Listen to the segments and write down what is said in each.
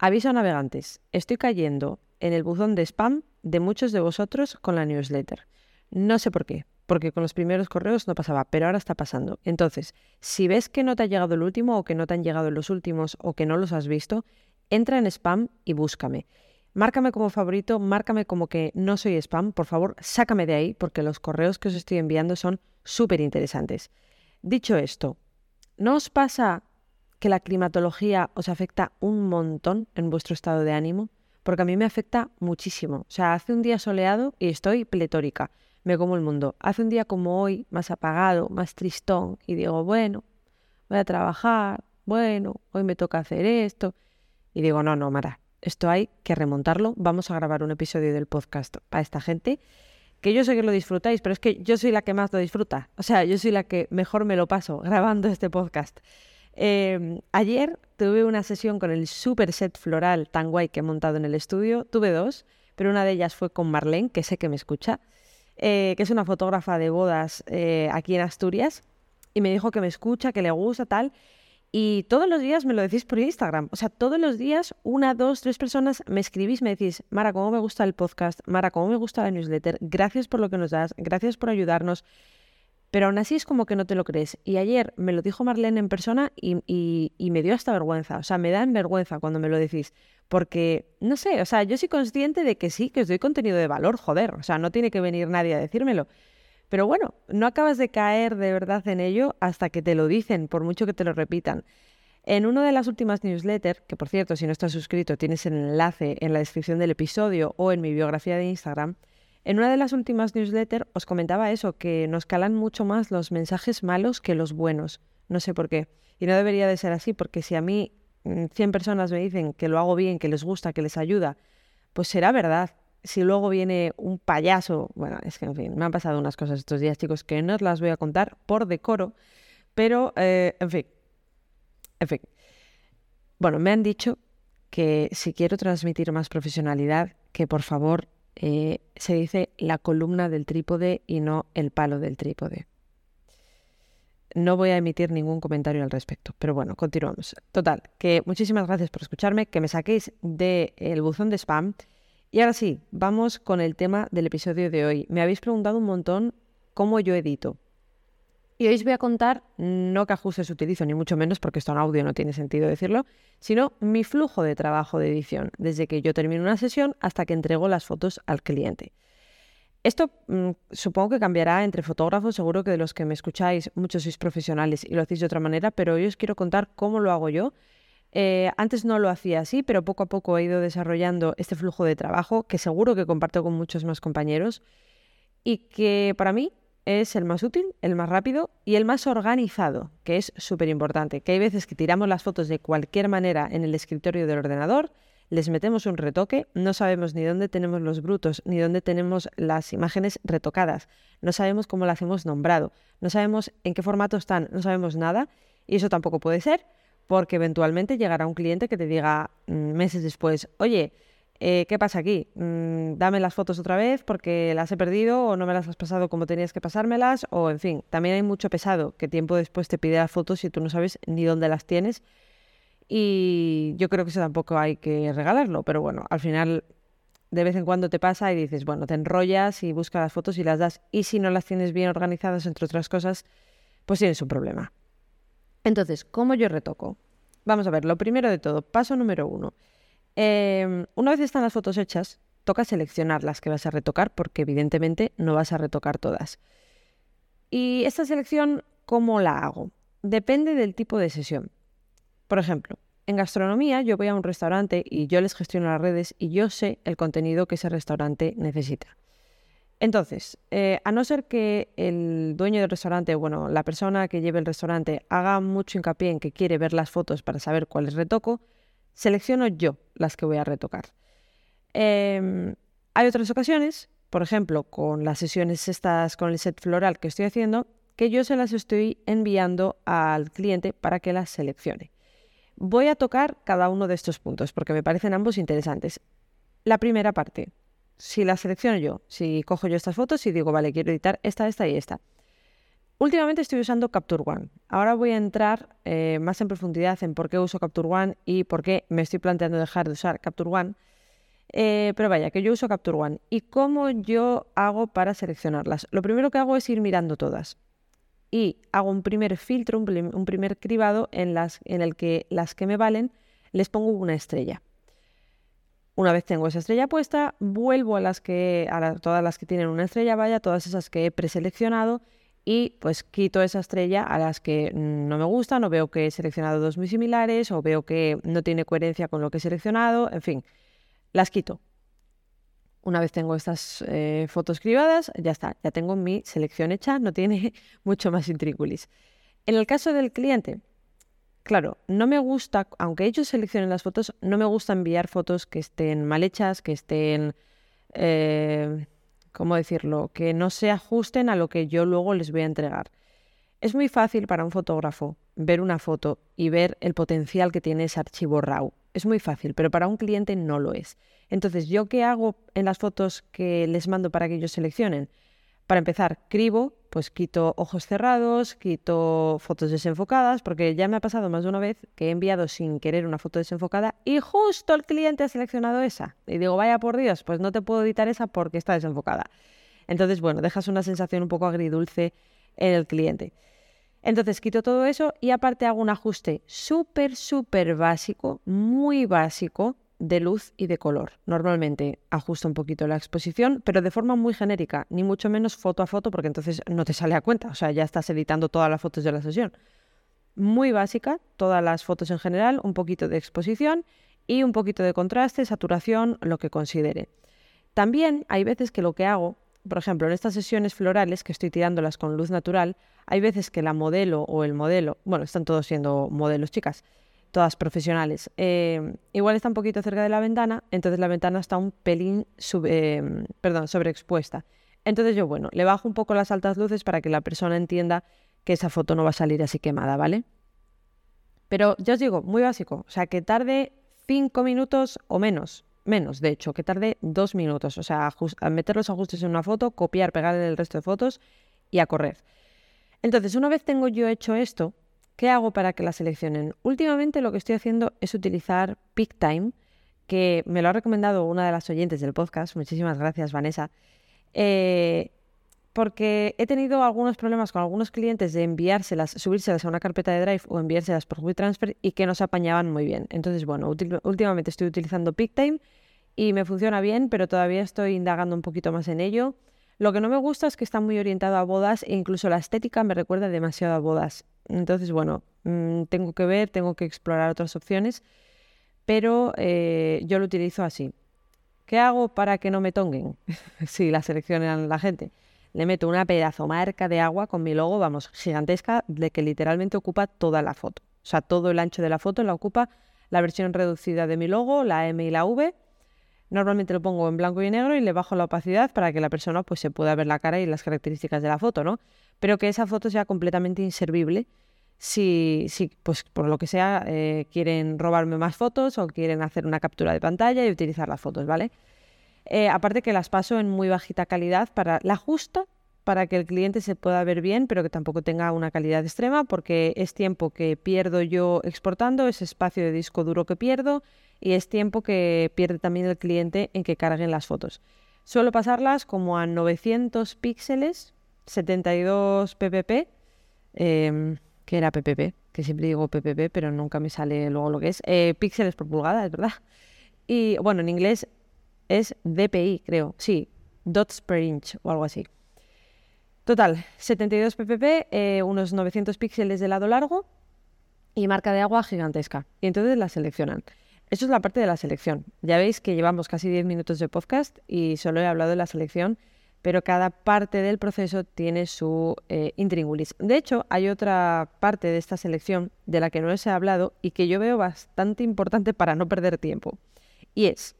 Aviso a navegantes, estoy cayendo en el buzón de spam de muchos de vosotros con la newsletter. No sé por qué, porque con los primeros correos no pasaba, pero ahora está pasando. Entonces, si ves que no te ha llegado el último o que no te han llegado los últimos o que no los has visto, entra en spam y búscame. Márcame como favorito, márcame como que no soy spam, por favor, sácame de ahí porque los correos que os estoy enviando son súper interesantes. Dicho esto, ¿no os pasa que la climatología os afecta un montón en vuestro estado de ánimo? Porque a mí me afecta muchísimo. O sea, hace un día soleado y estoy pletórica, me como el mundo. Hace un día como hoy, más apagado, más tristón, y digo, bueno, voy a trabajar, bueno, hoy me toca hacer esto. Y digo, no, no, Mara, esto hay que remontarlo. Vamos a grabar un episodio del podcast para esta gente. Que yo sé que lo disfrutáis, pero es que yo soy la que más lo disfruta. O sea, yo soy la que mejor me lo paso grabando este podcast. Em, ayer tuve una sesión con el super set floral tan guay que he montado en el estudio. Tuve dos, pero una de ellas fue con Marlene, que sé que me escucha, eh, que es una fotógrafa de bodas eh, aquí en Asturias. Y me dijo que me escucha, que le gusta, tal. Y todos los días me lo decís por Instagram. O sea, todos los días, una, dos, tres personas me escribís, me decís, Mara, cómo me gusta el podcast, Mara, cómo me gusta la newsletter, gracias por lo que nos das, gracias por ayudarnos. Pero aún así es como que no te lo crees. Y ayer me lo dijo Marlene en persona y, y, me dio hasta vergüenza. O sea, me da vergüenza cuando me lo decís. Porque, no sé, o sea, yo soy consciente de que sí, que os doy contenido de valor, joder. O sea, no tiene que venir nadie a decírmelo. Pero bueno, no acabas de caer de verdad en ello hasta que te lo dicen, por mucho que te lo repitan. En una de las últimas newsletters, que por cierto, si no estás suscrito, tienes el enlace en la descripción del episodio o en mi biografía de Instagram, en una de las últimas newsletters os comentaba eso, que nos calan mucho más los mensajes malos que los buenos. No sé por qué. Y no debería de ser así, porque si a mí 100 mm, personas me dicen que lo hago bien, que les gusta, que les ayuda, pues será verdad si luego viene un payaso, bueno, es que en fin, me han pasado unas cosas estos días, chicos, que no os las voy a contar por decoro, pero eh, en fin, en fin. Bueno, me han dicho que si quiero transmitir más profesionalidad, que por favor eh, se dice la columna del trípode y no el palo del trípode. No voy a emitir ningún comentario al respecto, pero bueno, continuamos. Total, que muchísimas gracias por escucharme, que me saquéis del buzón de spam y ahora sí, vamos con el tema del episodio de hoy. Me habéis preguntado un montón cómo yo edito. Y hoy os voy a contar, no qué ajustes utilizo, ni mucho menos, porque esto en audio no tiene sentido decirlo, sino mi flujo de trabajo de edición, desde que yo termino una sesión hasta que entrego las fotos al cliente. Esto mm, supongo que cambiará entre fotógrafos, seguro que de los que me escucháis muchos sois profesionales y lo hacéis de otra manera, pero hoy os quiero contar cómo lo hago yo eh, antes no lo hacía así, pero poco a poco he ido desarrollando este flujo de trabajo que seguro que comparto con muchos más compañeros y que para mí es el más útil, el más rápido y el más organizado, que es súper importante. Que hay veces que tiramos las fotos de cualquier manera en el escritorio del ordenador, les metemos un retoque, no sabemos ni dónde tenemos los brutos, ni dónde tenemos las imágenes retocadas, no sabemos cómo las hemos nombrado, no sabemos en qué formato están, no sabemos nada, y eso tampoco puede ser porque eventualmente llegará un cliente que te diga mm, meses después, oye, eh, ¿qué pasa aquí? Mm, dame las fotos otra vez porque las he perdido o no me las has pasado como tenías que pasármelas o en fin, también hay mucho pesado que tiempo después te pide las fotos y tú no sabes ni dónde las tienes y yo creo que eso tampoco hay que regalarlo, pero bueno, al final de vez en cuando te pasa y dices, bueno, te enrollas y buscas las fotos y las das y si no las tienes bien organizadas entre otras cosas, pues tienes un problema. Entonces, ¿cómo yo retoco? Vamos a ver, lo primero de todo, paso número uno. Em, una vez están las fotos hechas, toca seleccionar las que vas a retocar porque evidentemente no vas a retocar todas. Y esta selección, ¿cómo la hago? Depende del tipo de sesión. Por ejemplo, en gastronomía yo voy a un restaurante y yo les gestiono las redes y yo sé el contenido que ese restaurante necesita. Entonces, eh, a no ser que el dueño del restaurante, bueno, la persona que lleve el restaurante haga mucho hincapié en que quiere ver las fotos para saber cuáles retoco, selecciono yo las que voy a retocar. Em, hay otras ocasiones, por ejemplo, con las sesiones estas con el set floral que estoy haciendo, que yo se las estoy enviando al cliente para que las seleccione. Voy a tocar cada uno de estos puntos porque me parecen ambos interesantes. La primera parte, si la selecciono yo, si cojo yo estas fotos y digo, vale, quiero editar esta, esta y esta. Últimamente estoy usando Capture One. Ahora voy a entrar eh, más en profundidad en por qué uso Capture One y por qué me estoy planteando dejar de usar Capture One. Eh, pero vaya, que yo uso Capture One. ¿Y cómo yo hago para seleccionarlas? Lo primero que hago es ir mirando todas. Y hago un primer filtro, un, primer cribado en, las, en el que las que me valen les pongo una estrella. Una vez tengo esa estrella puesta, vuelvo a las que a todas las que tienen una estrella, vaya, todas esas que he preseleccionado y pues quito esa estrella a las que no me gustan o veo que he seleccionado dos muy similares o veo que no tiene coherencia con lo que he seleccionado, en fin, las quito. Una vez tengo estas eh, fotos cribadas, ya está, ya tengo mi selección hecha, no tiene mucho más intríngulis. En el caso del cliente, claro, no me gusta, aunque ellos seleccionen las fotos, no me gusta enviar fotos que estén mal hechas, que estén... Eh, ¿cómo decirlo?, que no se ajusten a lo que yo luego les voy a entregar. Es muy fácil para un fotógrafo ver una foto y ver el potencial que tiene ese archivo RAW. Es muy fácil, pero para un cliente no lo es. Entonces, ¿yo qué hago en las fotos que les mando para que ellos seleccionen? Para empezar, cribo, pues quito ojos cerrados, quito fotos desenfocadas, porque ya me ha pasado más de una vez que he enviado sin querer una foto desenfocada y justo el cliente ha seleccionado esa. Y digo, vaya por Dios, pues no te puedo editar esa porque está desenfocada. Entonces, bueno, dejas una sensación un poco agridulce en el cliente. Entonces quito todo eso y aparte hago un ajuste súper, súper básico, muy básico, de luz y de color. Normalmente ajusta un poquito la exposición, pero de forma muy genérica, ni mucho menos foto a foto, porque entonces no te sale a cuenta, o sea, ya estás editando todas las fotos de la sesión. Muy básica, todas las fotos en general, un poquito de exposición y un poquito de contraste, saturación, lo que considere. También hay veces que lo que hago, por ejemplo, en estas sesiones florales que estoy tirándolas con luz natural, hay veces que la modelo o el modelo, bueno, están todos siendo modelos chicas, todas profesionales. Eh, igual está un poquito cerca de la ventana, entonces la ventana está un pelín eh, perdón, sobreexpuesta. Entonces yo, bueno, le bajo un poco las altas luces para que la persona entienda que esa foto no va a salir así quemada, ¿vale? Pero ya os digo, muy básico, o sea, que tarde cinco minutos o menos, menos, de hecho, que tarde dos minutos, o sea, a meter los ajustes en una foto, copiar, pegar el resto de fotos y a correr. Entonces, una vez tengo yo hecho esto, ¿Qué hago para que la seleccionen? Últimamente lo que estoy haciendo es utilizar PickTime, que me lo ha recomendado una de las oyentes del podcast. Muchísimas gracias, Vanessa. Eh, porque he tenido algunos problemas con algunos clientes de enviárselas, subírselas a una carpeta de Drive o enviárselas por WeTransfer y que no se apañaban muy bien. Entonces, bueno, últimamente estoy utilizando PickTime y me funciona bien, pero todavía estoy indagando un poquito más en ello. Lo que no me gusta es que está muy orientado a bodas e incluso la estética me recuerda demasiado a bodas. Entonces, bueno, mm, tengo que ver, tengo que explorar otras opciones, pero eh, yo lo utilizo así. ¿Qué hago para que no me tonguen? si la seleccionan la gente. Le meto una pedazo marca de agua con mi logo, vamos, gigantesca, de que literalmente ocupa toda la foto. O sea, todo el ancho de la foto la ocupa la versión reducida de mi logo, la M y la V. Normalmente lo pongo en blanco y negro y le bajo la opacidad para que la persona pues se pueda ver la cara y las características de la foto, ¿no? pero que esa foto sea completamente inservible si, si pues por lo que sea, eh, quieren robarme más fotos o quieren hacer una captura de pantalla y utilizar las fotos, ¿vale? Eh, aparte que las paso en muy bajita calidad para la justa para que el cliente se pueda ver bien, pero que tampoco tenga una calidad extrema, porque es tiempo que pierdo yo exportando, es espacio de disco duro que pierdo y es tiempo que pierde también el cliente en que carguen las fotos. Suelo pasarlas como a 900 píxeles 72 ppp, em, que era ppp, que siempre digo ppp, pero nunca me sale luego lo que es, eh, píxeles por pulgada, es verdad. Y bueno, en inglés es dpi, creo, sí, dots per inch o algo así. Total, 72 ppp, eh, unos 900 píxeles de lado largo y marca de agua gigantesca. Y entonces la seleccionan. Eso es la parte de la selección. Ya veis que llevamos casi 10 minutos de podcast y solo he hablado de la selección pero cada parte del proceso tiene su eh, intríngulis. De hecho, hay otra parte de esta selección de la que no les he hablado y que yo veo bastante importante para no perder tiempo. Y es,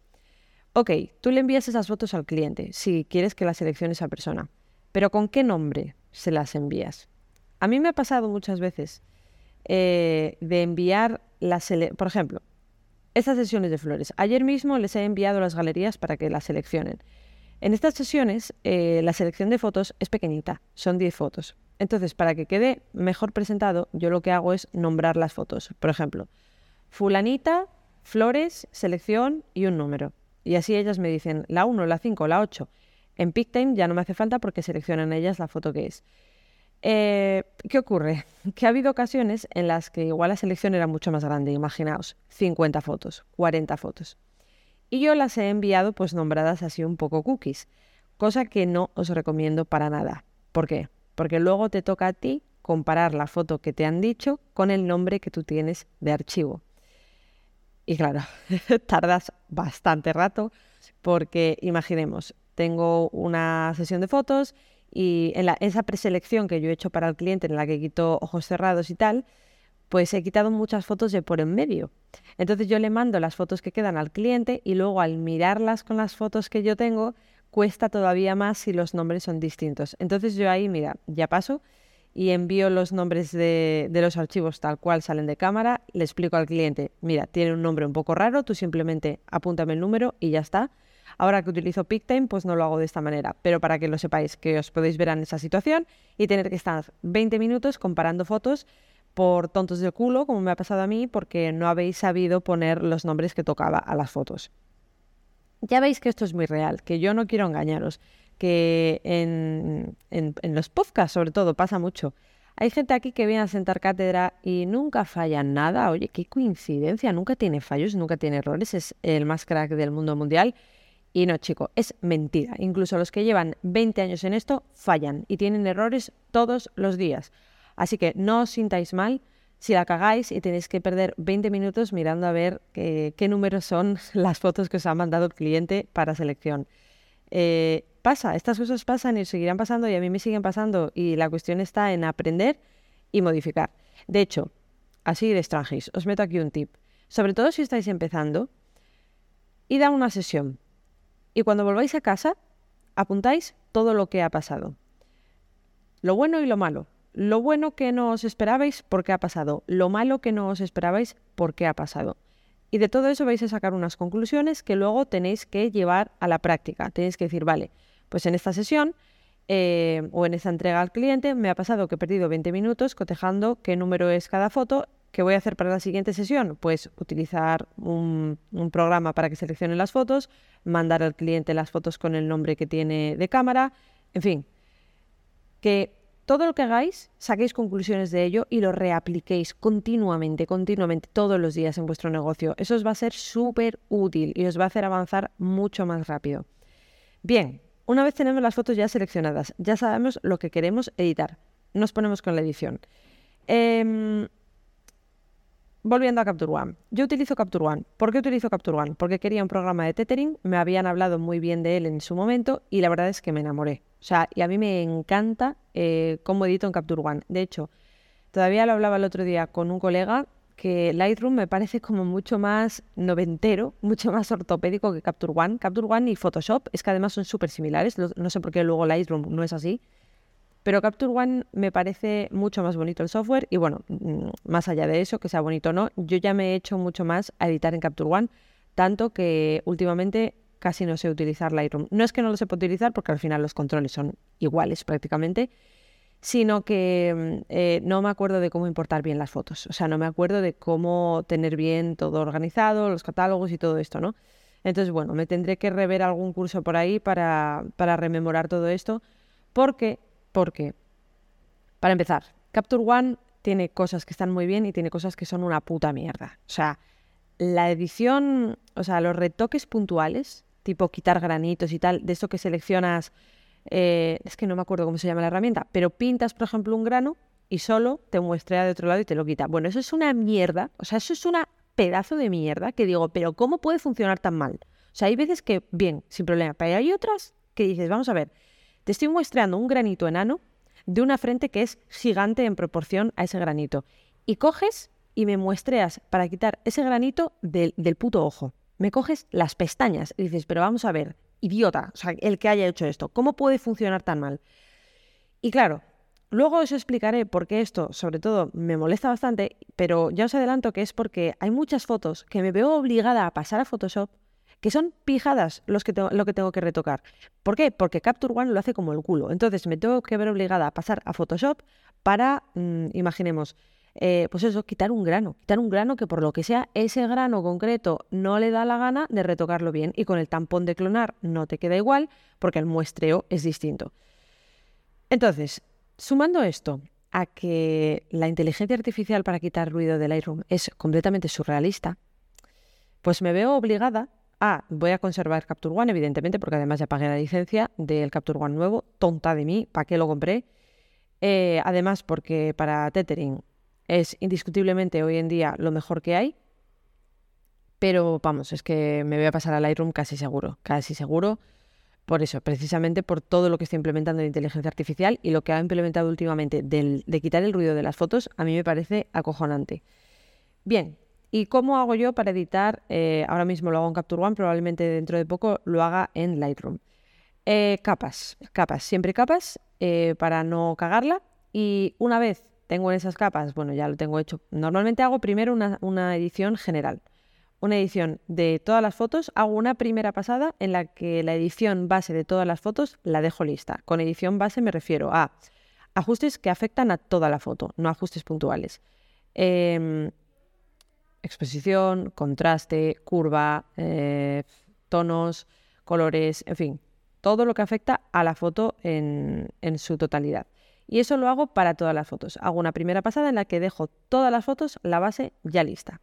ok, tú le envías esas fotos al cliente si quieres que la seleccione esa persona, pero ¿con qué nombre se las envías? A mí me ha pasado muchas veces eh, de enviar las, por ejemplo, estas sesiones de flores. Ayer mismo les he enviado las galerías para que las seleccionen. En estas sesiones, eh, la selección de fotos es pequeñita, son 10 fotos. Entonces, para que quede mejor presentado, yo lo que hago es nombrar las fotos. Por ejemplo, fulanita, flores, selección y un número. Y así ellas me dicen la 1, la 5, la 8. En PicTime ya no me hace falta porque seleccionan ellas la foto que es. Eh, ¿Qué ocurre? Que ha habido ocasiones en las que igual la selección era mucho más grande, imaginaos, 50 fotos, 40 fotos. Y yo las he enviado pues nombradas así un poco cookies, cosa que no os recomiendo para nada. ¿Por qué? Porque luego te toca a ti comparar la foto que te han dicho con el nombre que tú tienes de archivo. Y claro, tardas bastante rato porque imaginemos, tengo una sesión de fotos y en esa preselección que yo he hecho para el cliente, en la que quito ojos cerrados y tal, pues he quitado muchas fotos de por en medio. Entonces yo le mando las fotos que quedan al cliente y luego al mirarlas con las fotos que yo tengo, cuesta todavía más si los nombres son distintos. Entonces yo ahí, mira, ya paso y envío los nombres de, de, los archivos tal cual salen de cámara, le explico al cliente, mira, tiene un nombre un poco raro, tú simplemente apúntame el número y ya está. Ahora que utilizo PicTime, pues no lo hago de esta manera, pero para que lo sepáis, que os podéis ver en esa situación y tener que estar 20 minutos comparando fotos por tontos del culo, como me ha pasado a mí, porque no habéis sabido poner los nombres que tocaba a las fotos. Ya veis que esto es muy real, que yo no quiero engañaros, que en, en los podcasts sobre todo pasa mucho. Hay gente aquí que viene a sentar cátedra y nunca falla nada. Oye, qué coincidencia, nunca tiene fallos, nunca tiene errores, es el más crack del mundo mundial y no, chico, es mentira. Incluso los que llevan 20 años en esto fallan y tienen errores todos los días. Así que no os sintáis mal si la cagáis y tenéis que perder 20 minutos mirando a ver qué, números son las fotos que os ha mandado el cliente para selección. Eh, pasa, estas cosas pasan y seguirán pasando y a mí me siguen pasando y la cuestión está en aprender y modificar. De hecho, así de extranjis, os meto aquí un tip. Sobre todo si estáis empezando, id a una sesión, y cuando volváis a casa, apuntáis todo lo que ha pasado. Lo bueno y lo malo. Lo bueno que no os esperabais, porque ha pasado. Lo malo que no os esperabais, porque ha pasado. Y de todo eso vais a sacar unas conclusiones que luego tenéis que llevar a la práctica. Tenéis que decir, vale, pues en esta sesión eh, o en esta entrega al cliente me ha pasado que he perdido 20 minutos cotejando qué número es cada foto ¿Qué voy a hacer para la siguiente sesión? Pues utilizar un, programa para que seleccione las fotos, mandar al cliente las fotos con el nombre que tiene de cámara, en fin, que todo lo que hagáis, saquéis conclusiones de ello y lo reapliquéis continuamente, continuamente, todos los días en vuestro negocio. Eso os va a ser súper útil y os va a hacer avanzar mucho más rápido. Bien, una vez tenemos las fotos ya seleccionadas, ya sabemos lo que queremos editar. Nos ponemos con la edición. Eh, Volviendo a Capture One. Yo utilizo Capture One. ¿Por qué utilizo Capture One? Porque quería un programa de tethering, me habían hablado muy bien de él en su momento y la verdad es que me enamoré. O sea, y a mí me encanta eh, cómo edito en Capture One. De hecho, todavía lo hablaba el otro día con un colega que Lightroom me parece como mucho más noventero, mucho más ortopédico que Capture One. Capture One y Photoshop es que además son súper similares. No sé por qué luego Lightroom no es así. Pero Capture One me parece mucho más bonito el software y bueno, mm, más allá de eso, que sea bonito o no, yo ya me he hecho mucho más a editar en Capture One, tanto que últimamente casi no sé utilizar Lightroom. No es que no lo sepa utilizar porque al final los controles son iguales prácticamente, sino que mm, eh, no me acuerdo de cómo importar bien las fotos. O sea, no me acuerdo de cómo tener bien todo organizado, los catálogos y todo esto, ¿no? Entonces, bueno, me tendré que rever algún curso por ahí para, para rememorar todo esto, porque porque, para empezar, Capture One tiene cosas que están muy bien y tiene cosas que son una puta mierda. O sea, la edición, o sea, los retoques puntuales, tipo quitar granitos y tal, de esto que seleccionas, eh, es que no me acuerdo cómo se llama la herramienta, pero pintas, por ejemplo, un grano y solo te muestra de otro lado y te lo quita. Bueno, eso es una mierda, o sea, eso es una pedazo de mierda que digo, pero ¿cómo puede funcionar tan mal? O sea, hay veces que, bien, sin problema, pero hay otras que dices, vamos a ver, te estoy muestreando un granito enano de una frente que es gigante en proporción a ese granito. Y coges y me muestreas para quitar ese granito del, puto ojo. Me coges las pestañas y dices, pero vamos a ver, idiota, o sea, el que haya hecho esto, ¿cómo puede funcionar tan mal? Y claro, luego os explicaré por qué esto, sobre todo, me molesta bastante, pero ya os adelanto que es porque hay muchas fotos que me veo obligada a pasar a Photoshop que son pijadas los que lo que tengo que retocar. ¿Por qué? Porque Capture One lo hace como el culo. Entonces me tengo que ver obligada a pasar a Photoshop para, mm, imaginemos, eh, pues eso, quitar un grano. Quitar un grano que por lo que sea, ese grano concreto no le da la gana de retocarlo bien. Y con el tampón de clonar no te queda igual porque el muestreo es distinto. Entonces, sumando esto a que la inteligencia artificial para quitar ruido del Lightroom es completamente surrealista, pues me veo obligada a, voy a conservar Capture One, evidentemente, porque además ya pagué la licencia del Capture One nuevo, tonta de mí, ¿para qué lo compré? Eh, además, porque para tethering es indiscutiblemente hoy en día lo mejor que hay, pero vamos, es que me voy a pasar al Lightroom casi seguro, casi seguro, por eso, precisamente por todo lo que está implementando la inteligencia artificial y lo que ha implementado últimamente de quitar el ruido de las fotos, a mí me parece acojonante. Bien, ¿y cómo hago yo para editar? Eh, ahora mismo lo hago en Capture One, probablemente dentro de poco lo haga en Lightroom. Eh, capas, capas, siempre capas eh, para no cagarla. Y una vez tengo esas capas, bueno, ya lo tengo hecho. Normalmente hago primero una edición general una edición de todas las fotos, hago una primera pasada en la que la edición base de todas las fotos la dejo lista. Con edición base me refiero a ajustes que afectan a toda la foto, no ajustes puntuales. Exposición, contraste, curva, eh, tonos, colores, en fin, todo lo que afecta a la foto en, en su totalidad. Y eso lo hago para todas las fotos. Hago una primera pasada en la que dejo todas las fotos, la base ya lista.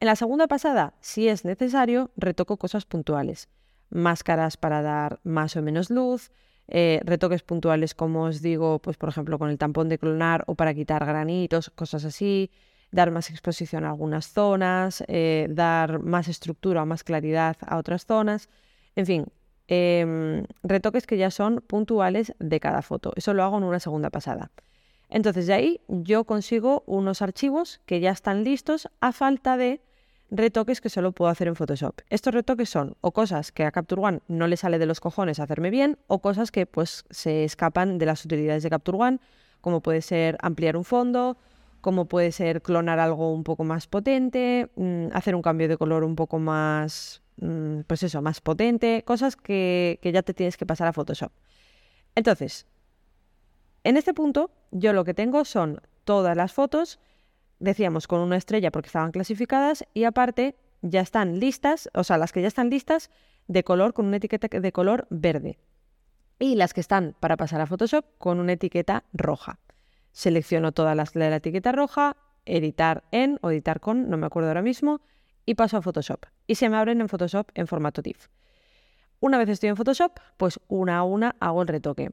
En la segunda pasada, si es necesario, retoco cosas puntuales. Máscaras para dar más o menos luz, eh, retoques puntuales, como os digo, pues por ejemplo con el tampón de clonar o para quitar granitos, cosas así, dar más exposición a algunas zonas, eh, dar más estructura o más claridad a otras zonas, en fin, em, retoques que ya son puntuales de cada foto. Eso lo hago en una segunda pasada. Entonces de ahí yo consigo unos archivos que ya están listos a falta de retoques que solo puedo hacer en Photoshop. Estos retoques son o cosas que a Capture One no le sale de los cojones hacerme bien o cosas que pues se escapan de las utilidades de Capture One, como puede ser ampliar un fondo, como puede ser clonar algo un poco más potente, mm, hacer un cambio de color un poco más, mm, pues eso, más potente, cosas que, que ya te tienes que pasar a Photoshop. Entonces, en este punto, yo lo que tengo son todas las fotos, decíamos con una estrella porque estaban clasificadas, y aparte ya están listas, o sea, las que ya están listas de color con una etiqueta de color verde. Y las que están para pasar a Photoshop con una etiqueta roja. Selecciono todas las de la etiqueta roja, editar en o editar con, no me acuerdo ahora mismo, y paso a Photoshop. Y se me abren en Photoshop en formato TIFF. Una vez estoy en Photoshop, pues una a una hago el retoque.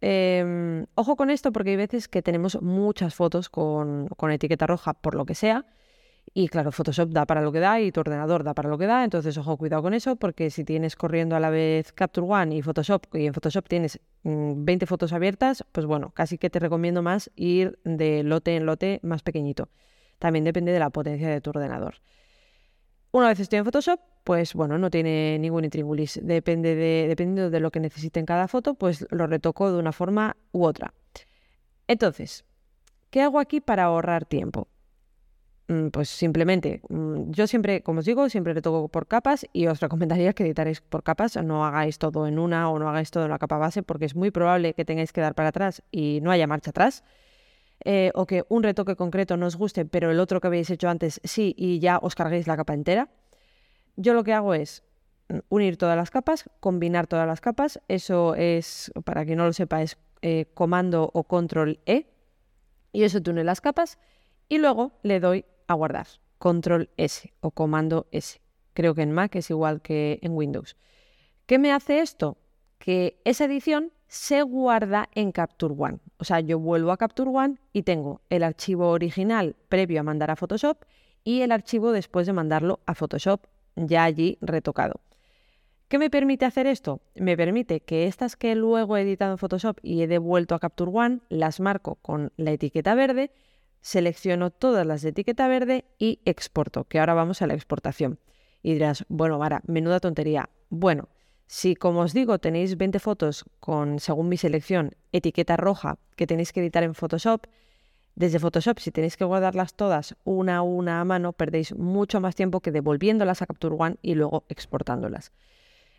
Em, ojo con esto porque hay veces que tenemos muchas fotos con, etiqueta roja por lo que sea. Y claro, Photoshop da para lo que da y tu ordenador da para lo que da. Entonces, ojo, cuidado con eso porque si tienes corriendo a la vez Capture One y Photoshop y en Photoshop tienes 20 mm, fotos abiertas, pues bueno, casi que te recomiendo más ir de lote en lote más pequeñito. También depende de la potencia de tu ordenador. Una vez estoy en Photoshop, pues bueno, no tiene ningún intríngulis. Depende de, dependiendo de lo que necesite en cada foto, pues lo retoco de una forma u otra. Entonces, ¿qué hago aquí para ahorrar tiempo? Mm, pues simplemente, mm, yo siempre, como os digo, siempre retoco por capas y os recomendaría que editaréis por capas, no hagáis todo en una o no hagáis todo en la capa base porque es muy probable que tengáis que dar para atrás y no haya marcha atrás. Eh, o que un retoque concreto no os guste, pero el otro que habéis hecho antes sí, y ya os carguéis la capa entera. Yo lo que hago es mm, unir todas las capas, combinar todas las capas. Eso es, para quien no lo sepa, es eh, comando o control E. Y eso te une las capas. Y luego le doy guardar. Control S o comando S. Creo que en Mac es igual que en Windows. ¿Qué me hace esto? Que esa edición se guarda en Capture One. O sea, yo vuelvo a Capture One y tengo el archivo original previo a mandar a Photoshop y el archivo después de mandarlo a Photoshop ya allí retocado. ¿Qué me permite hacer esto? Me permite que estas que luego he editado en Photoshop y he devuelto a Capture One, las marco con la etiqueta verde, selecciono todas las de etiqueta verde y exporto, que ahora vamos a la exportación. Y dirás, bueno, Mara, menuda tontería. Bueno, si, como os digo, tenéis 20 fotos con, según mi selección, etiqueta roja que tenéis que editar en Photoshop, desde Photoshop, si tenéis que guardarlas todas una a una a mano, perdéis mucho más tiempo que devolviéndolas a Capture One y luego exportándolas.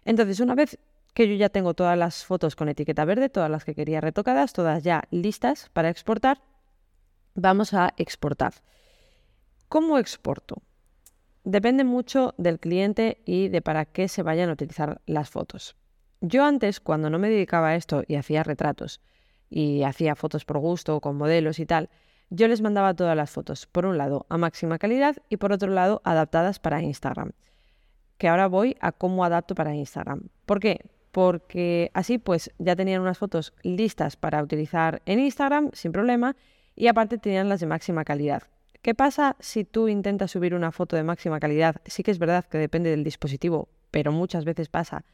Entonces, una vez que yo ya tengo todas las fotos con etiqueta verde, todas las que quería retocadas, todas ya listas para exportar, vamos a exportar. ¿Cómo exporto? Depende mucho del cliente y de para qué se vayan a utilizar las fotos. Yo antes, cuando no me dedicaba a esto y hacía retratos y hacía fotos por gusto con modelos y tal, yo les mandaba todas las fotos, por un lado a máxima calidad y por otro lado adaptadas para Instagram. Que ahora voy a cómo adapto para Instagram. ¿Por qué? Porque así pues ya tenían unas fotos listas para utilizar en Instagram sin problema y aparte tenían las de máxima calidad. ¿Qué pasa si tú intentas subir una foto de máxima calidad? Sí que es verdad que depende del dispositivo, pero muchas veces pasa.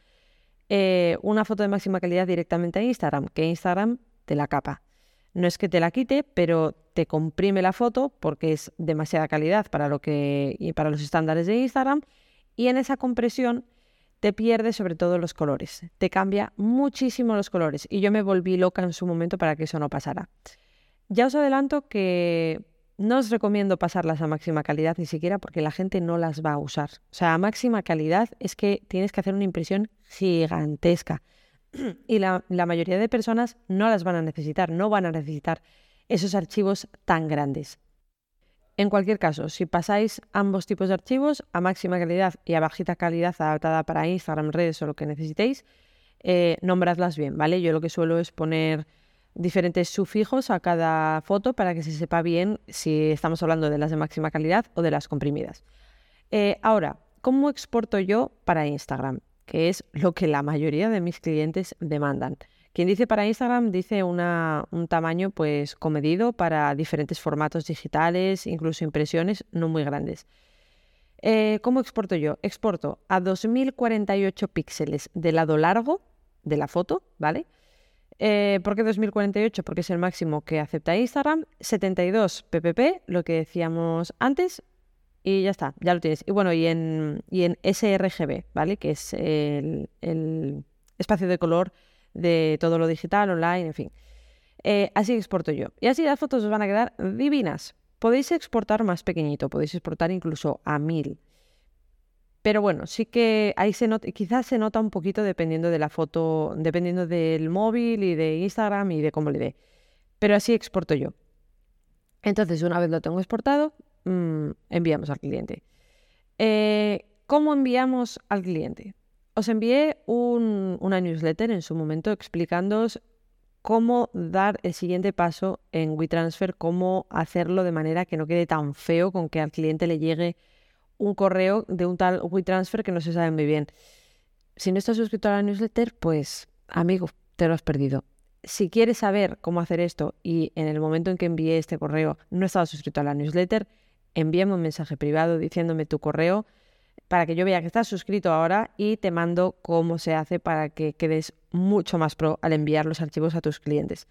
Eh, una foto de máxima calidad directamente a Instagram, que Instagram te la capa. No es que te la quite, pero te comprime la foto porque es demasiada calidad para lo que y para los estándares de Instagram y en esa compresión te pierde sobre todo los colores. Te cambia muchísimo los colores y yo me volví loca en su momento para que eso no pasara. Ya os adelanto que no os recomiendo pasarlas a máxima calidad ni siquiera porque la gente no las va a usar. O sea, a máxima calidad es que tienes que hacer una impresión gigantesca. Y la, mayoría de personas no las van a necesitar, no van a necesitar esos archivos tan grandes. En cualquier caso, si pasáis ambos tipos de archivos a máxima calidad y a bajita calidad adaptada para Instagram, redes o lo que necesitéis, eh, nombradlas bien, ¿vale? Yo lo que suelo es poner diferentes sufijos a cada foto para que se sepa bien si estamos hablando de las de máxima calidad o de las comprimidas. Eh, ahora, ¿cómo exporto yo para Instagram? Que es lo que la mayoría de mis clientes demandan. Quien dice para Instagram dice un tamaño pues comedido para diferentes formatos digitales, incluso impresiones no muy grandes. Eh, ¿Cómo exporto yo? Exporto a 2048 píxeles de lado largo de la foto, ¿vale? Eh, ¿Por qué 2048? Porque es el máximo que acepta Instagram. 72 ppp, lo que decíamos antes, y ya está, ya lo tienes. Y bueno, y en, y en sRGB, ¿vale? Que es el, espacio de color de todo lo digital, online, en fin. Eh, así exporto yo. Y así las fotos os van a quedar divinas. Podéis exportar más pequeñito, podéis exportar incluso a 1000. Pero bueno, sí que ahí se nota, quizás se nota un poquito dependiendo de la foto, dependiendo del móvil y de Instagram y de cómo le dé. Pero así exporto yo. Entonces, una vez lo tengo exportado, mm, enviamos al cliente. Eh, ¿Cómo enviamos al cliente? Os envié una newsletter en su momento explicándoos cómo dar el siguiente paso en WeTransfer, cómo hacerlo de manera que no quede tan feo con que al cliente le llegue un correo de un tal WeTransfer que no se sabe muy bien. Si no estás suscrito a la newsletter, pues amigo, te lo has perdido. Si quieres saber cómo hacer esto y en el momento en que envié este correo no estaba suscrito a la newsletter, envíame un mensaje privado diciéndome tu correo para que yo vea que estás suscrito ahora y te mando cómo se hace para que quedes mucho más pro al enviar los archivos a tus clientes.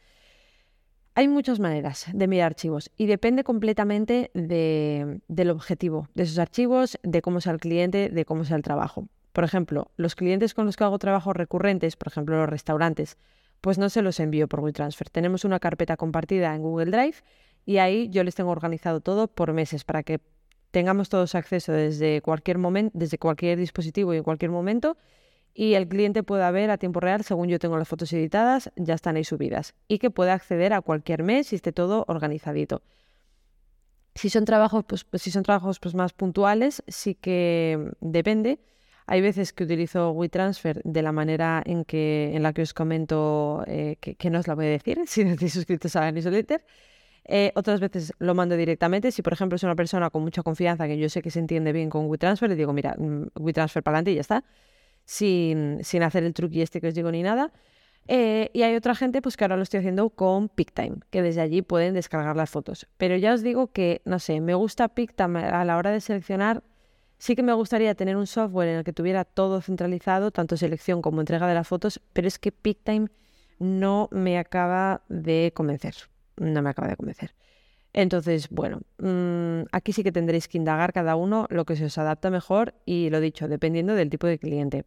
Hay muchas maneras de mirar archivos y depende completamente del objetivo de esos archivos, de cómo sea el cliente, de cómo sea el trabajo. Por ejemplo, los clientes con los que hago trabajos recurrentes, por ejemplo los restaurantes, pues no se los envío por WeTransfer. Tenemos una carpeta compartida en Google Drive y ahí yo les tengo organizado todo por meses para que tengamos todos acceso desde cualquier momento, desde cualquier dispositivo y en cualquier momento y el cliente pueda ver a tiempo real, según yo tengo las fotos editadas, ya están ahí subidas y que pueda acceder a cualquier mes y esté todo organizadito. Si son trabajos, pues, si son trabajos pues, más puntuales, sí que depende. Hay veces que utilizo WeTransfer de la manera en, que, en la que os comento, eh, que, no os la voy a decir si no estáis suscritos a la newsletter. Eh, otras veces lo mando directamente. Si, por ejemplo, es una persona con mucha confianza que yo sé que se entiende bien con WeTransfer, le digo, mira, mm, WeTransfer para adelante y ya está sin, sin hacer el truqui este que os digo ni nada. Eh, y hay otra gente pues que ahora lo estoy haciendo con PicTime, que desde allí pueden descargar las fotos. Pero ya os digo que, no sé, me gusta PicTime a la hora de seleccionar. Sí que me gustaría tener un software en el que tuviera todo centralizado, tanto selección como entrega de las fotos, pero es que PicTime no me acaba de convencer. No me acaba de convencer. Entonces, bueno, mm, aquí sí que tendréis que indagar cada uno lo que se os adapta mejor y lo dicho, dependiendo del tipo de cliente.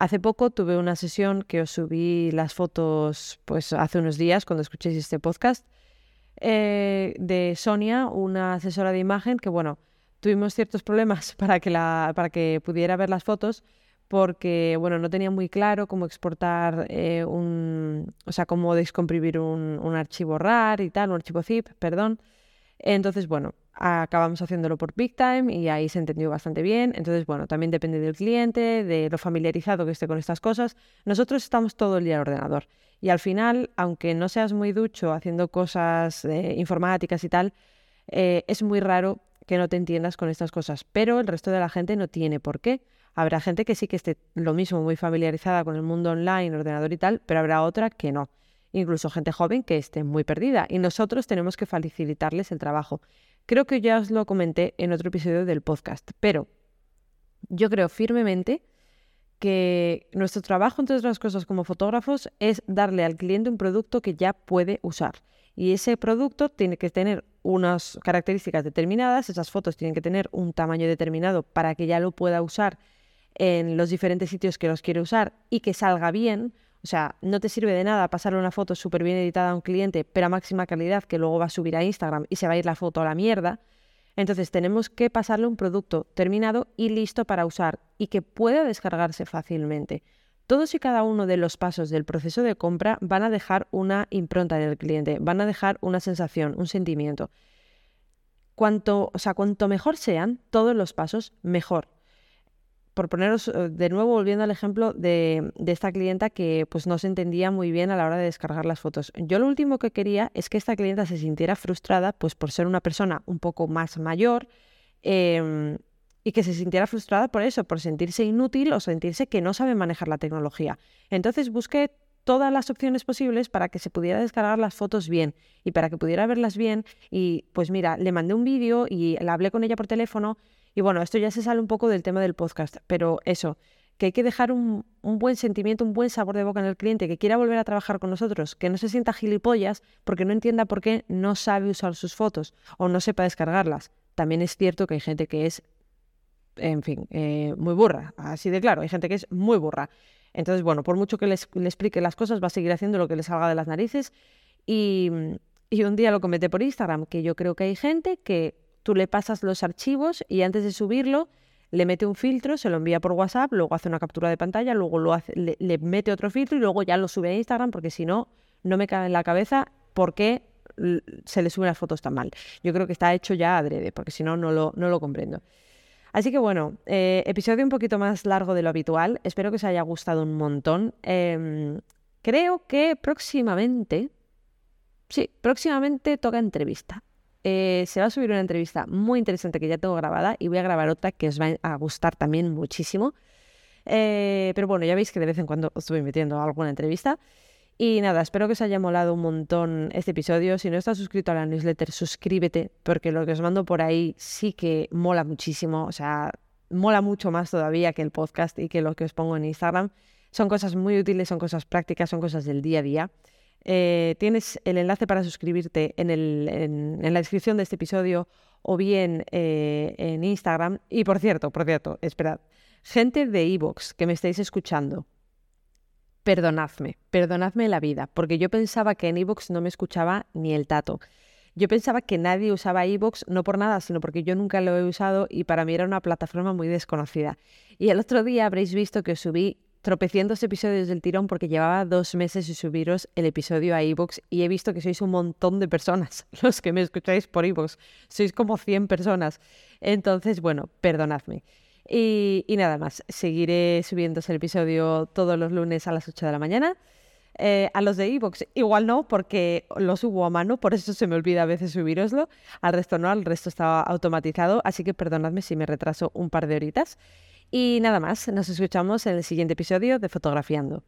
Hace poco tuve una sesión que os subí las fotos, pues hace unos días, cuando escuchéis este podcast, eh, de Sonia, una asesora de imagen, que bueno, tuvimos ciertos problemas para que, la, para que pudiera ver las fotos porque bueno, no tenía muy claro cómo exportar eh, un, o sea, cómo descomprimir un, un, archivo RAR y tal, un archivo zip, perdón. Entonces, bueno, acabamos haciéndolo por time y ahí se entendió bastante bien. Entonces, bueno, también depende del cliente, de lo familiarizado que esté con estas cosas. Nosotros estamos todo el día al ordenador y al final, aunque no seas muy ducho haciendo cosas eh, informáticas y tal, eh, es muy raro que no te entiendas con estas cosas, pero el resto de la gente no tiene por qué. Habrá gente que sí que esté lo mismo muy familiarizada con el mundo online, ordenador y tal, pero habrá otra que no. Incluso gente joven que esté muy perdida y nosotros tenemos que facilitarles el trabajo. Creo que ya os lo comenté en otro episodio del podcast, pero yo creo firmemente que nuestro trabajo, entre otras cosas como fotógrafos, es darle al cliente un producto que ya puede usar. Y ese producto tiene que tener unas características determinadas, esas fotos tienen que tener un tamaño determinado para que ya lo pueda usar en los diferentes sitios que los quiere usar y que salga bien. O sea, no te sirve de nada pasarle una foto súper bien editada a un cliente, pero a máxima calidad, que luego va a subir a Instagram y se va a ir la foto a la mierda. Entonces tenemos que pasarle un producto terminado y listo para usar y que pueda descargarse fácilmente. Todos y cada uno de los pasos del proceso de compra van a dejar una impronta en el cliente, van a dejar una sensación, un sentimiento. Cuanto, o sea, cuanto mejor sean todos los pasos, mejor por poneros eh, de nuevo, volviendo al ejemplo de, esta clienta que pues no se entendía muy bien a la hora de descargar las fotos. Yo lo último que quería es que esta clienta se sintiera frustrada, pues por ser una persona un poco más mayor em, y que se sintiera frustrada por eso, por sentirse inútil o sentirse que no sabe manejar la tecnología. Entonces busqué todas las opciones posibles para que se pudiera descargar las fotos bien y para que pudiera verlas bien. Y pues mira, le mandé un vídeo y la hablé con ella por teléfono y bueno, esto ya se sale un poco del tema del podcast, pero eso, que hay que dejar un, buen sentimiento, un buen sabor de boca en el cliente, que quiera volver a trabajar con nosotros, que no se sienta gilipollas porque no entienda por qué no sabe usar sus fotos o no sepa descargarlas. También es cierto que hay gente que es, en fin, eh, muy burra, así de claro, hay gente que es muy burra. Entonces, bueno, por mucho que le explique las cosas, va a seguir haciendo lo que le salga de las narices. Y, y un día lo comenté por Instagram, que yo creo que hay gente que tú le pasas los archivos y antes de subirlo le mete un filtro, se lo envía por WhatsApp, luego hace una captura de pantalla, luego lo hace, le, mete otro filtro y luego ya lo sube a Instagram porque si no, no me cabe en la cabeza por qué se le suben las fotos tan mal. Yo creo que está hecho ya adrede, porque si no, no lo, no lo comprendo. Así que bueno, eh, episodio un poquito más largo de lo habitual. Espero que os haya gustado un montón. Em, creo que próximamente, sí, próximamente toca entrevista. Eh, se va a subir una entrevista muy interesante que ya tengo grabada y voy a grabar otra que os va a gustar también muchísimo. Eh, pero bueno, ya veis que de vez en cuando os estoy metiendo alguna entrevista. Y nada, espero que os haya molado un montón este episodio. Si no estás suscrito a la newsletter, suscríbete, porque lo que os mando por ahí sí que mola muchísimo. O sea, mola mucho más todavía que el podcast y que lo que os pongo en Instagram. Son cosas muy útiles, son cosas prácticas, son cosas del día a día. Eh, tienes el enlace para suscribirte en, la descripción de este episodio o bien eh, en Instagram. Y por cierto, por cierto, esperad, gente de Evox que me estáis escuchando, perdonadme, perdonadme la vida, porque yo pensaba que en Evox no me escuchaba ni el tato. Yo pensaba que nadie usaba Evox, no por nada, sino porque yo nunca lo he usado y para mí era una plataforma muy desconocida. Y el otro día habréis visto que subí tropecientos episodios del tirón porque llevaba dos meses y subiros el episodio a iVoox y he visto que sois un montón de personas los que me escucháis por iVoox. Sois como 100 personas. Entonces, bueno, perdonadme. Y, nada más, seguiré subiendo el episodio todos los lunes a las 8 de la mañana. Eh, a los de iVoox igual no, porque lo subo a mano, por eso se me olvida a veces subiroslo. Al resto no, al resto estaba automatizado, así que perdonadme si me retraso un par de horitas. Y nada más, nos escuchamos en el siguiente episodio de Fotografiando.